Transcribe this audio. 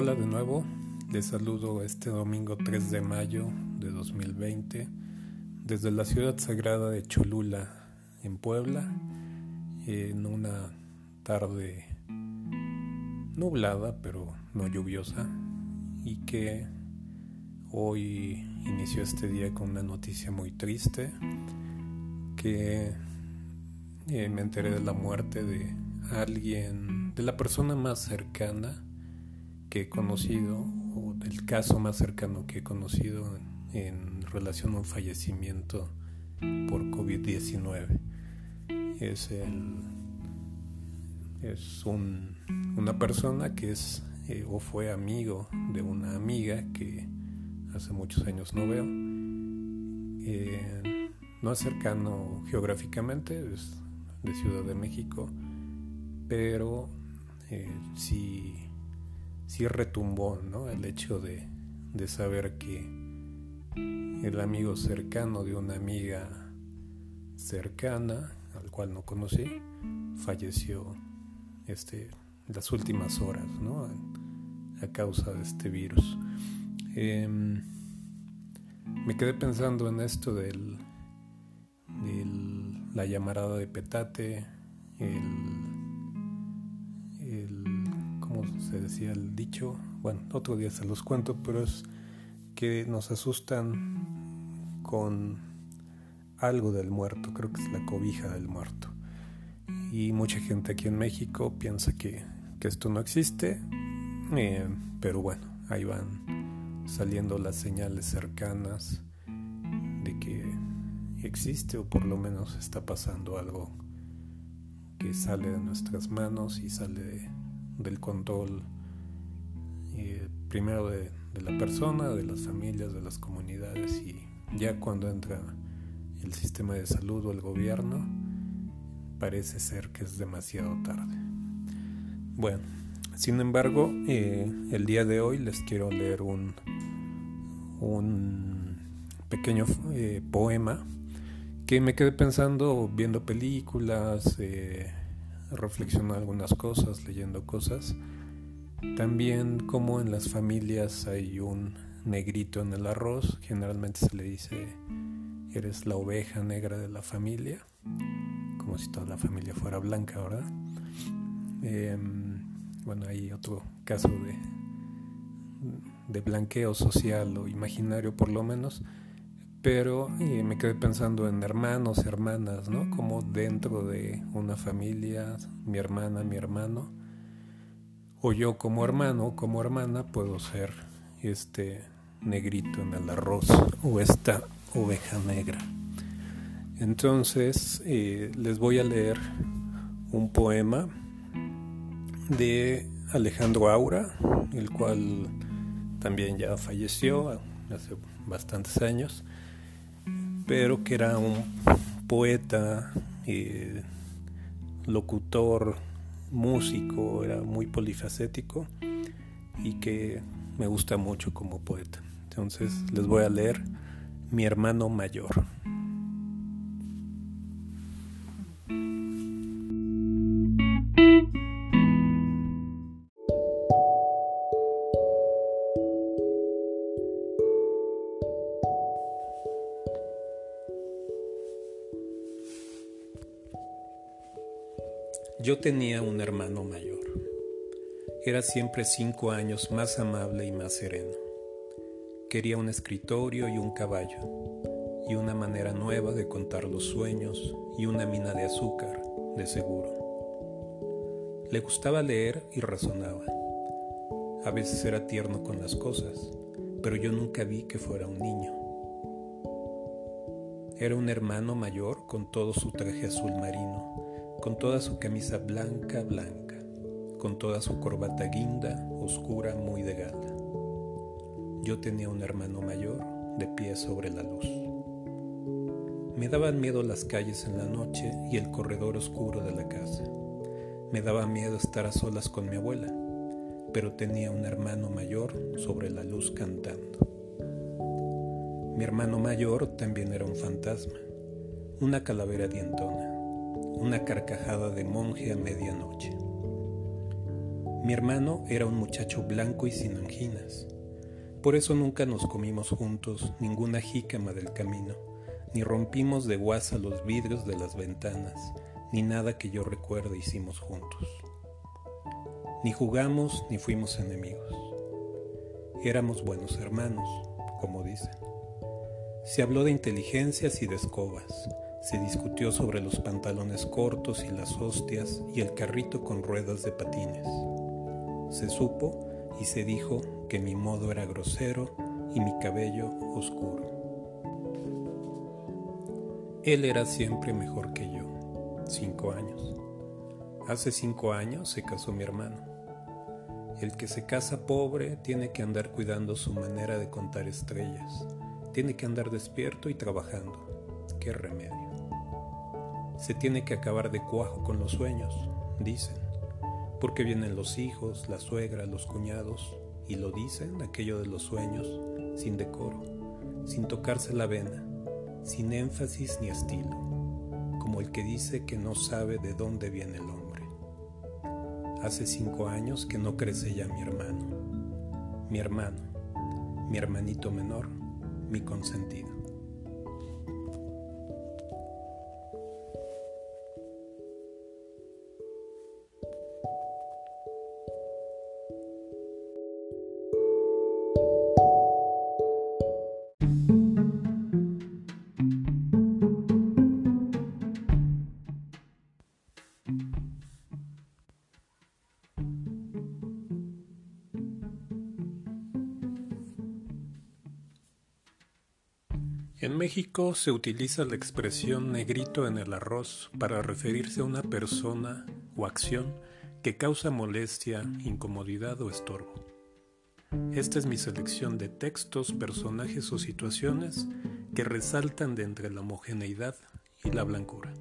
Hola de nuevo, les saludo este domingo 3 de mayo de 2020 desde la ciudad sagrada de Cholula, en Puebla, en una tarde nublada pero no lluviosa y que hoy inició este día con una noticia muy triste que eh, me enteré de la muerte de alguien, de la persona más cercana que he conocido, o del caso más cercano que he conocido en, relación a un fallecimiento por COVID-19. Es, el, es un, una persona que es eh, o fue amigo de una amiga que hace muchos años no veo. Eh, no es cercano geográficamente, es de Ciudad de México, pero eh, sí sí retumbó ¿no? el hecho de, de saber que el amigo cercano de una amiga cercana, al cual no conocí, falleció este, las últimas horas ¿no? a, causa de este virus. Em, me quedé pensando en esto del, del la llamarada de petate, el se decía el dicho, bueno, otro día se los cuento, pero es que nos asustan con algo del muerto, creo que es la cobija del muerto. Y mucha gente aquí en México piensa que, esto no existe, eh, pero bueno, ahí van saliendo las señales cercanas de que existe o por lo menos está pasando algo que sale de nuestras manos y sale de, del control eh, primero de, la persona, de las familias, de las comunidades y ya cuando entra el sistema de salud o el gobierno, parece ser que es demasiado tarde. Bueno, sin embargo, eh, el día de hoy les quiero leer un, un pequeño eh, poema que me quedé pensando viendo películas, reflexionando algunas cosas, leyendo cosas. También como en las familias hay un negrito en el arroz, generalmente se le dice eres la oveja negra de la familia, como si toda la familia fuera blanca, ¿verdad? Em, bueno, hay otro caso de, de blanqueo social o imaginario por lo menos, pero me quedé pensando en hermanos, hermanas, ¿no? Como dentro de una familia, mi hermana, mi hermano, o yo como hermano, como hermana, puedo ser este negrito en el arroz o esta oveja negra. Entonces eh, les voy a leer un poema de Alejandro Aura, el cual también ya falleció hace bastantes años pero que era un poeta, eh, locutor, músico, era muy polifacético y que me gusta mucho como poeta. Entonces les voy a leer Mi hermano mayor. Yo tenía un hermano mayor. Era siempre cinco años más amable y más sereno. Quería un escritorio y un caballo, y una manera nueva de contar los sueños y una mina de azúcar, de seguro. Le gustaba leer y razonaba. A veces era tierno con las cosas, pero yo nunca vi que fuera un niño. Era un hermano mayor con todo su traje azul marino con toda su camisa blanca, blanca, con toda su corbata guinda, oscura, muy de gala. Yo tenía un hermano mayor de pie sobre la luz. Me daban miedo las calles en la noche y el corredor oscuro de la casa. Me daba miedo estar a solas con mi abuela, pero tenía un hermano mayor sobre la luz cantando. Mi hermano mayor también era un fantasma, una calavera dientona una carcajada de monje a medianoche. Mi hermano era un muchacho blanco y sin anginas. Por eso nunca nos comimos juntos ninguna jícama del camino, ni rompimos de guasa los vidrios de las ventanas, ni nada que yo recuerde hicimos juntos. Ni jugamos ni fuimos enemigos. Éramos buenos hermanos, como dicen. Se habló de inteligencias y de escobas, se discutió sobre los pantalones cortos y las hostias y el carrito con ruedas de patines. Se supo y se dijo que mi modo era grosero y mi cabello oscuro. Él era siempre mejor que yo, cinco años. Hace cinco años se casó mi hermano. El que se casa pobre tiene que andar cuidando su manera de contar estrellas, tiene que andar despierto y trabajando. ¿Qué remedio? Se tiene que acabar de cuajo con los sueños, dicen porque vienen los hijos, la suegra, los cuñados, y lo dicen aquello de los sueños, sin decoro, sin tocarse la vena, sin énfasis ni estilo, como el que dice que no sabe de dónde viene el hombre. Hace cinco años que no crece ya mi hermano, mi hermano, mi hermanito menor, mi consentido. En México se utiliza la expresión negrito en el arroz para referirse a una persona o acción que causa molestia, incomodidad o estorbo. Esta es mi selección de textos, personajes o situaciones que resaltan de entre la homogeneidad y la blancura.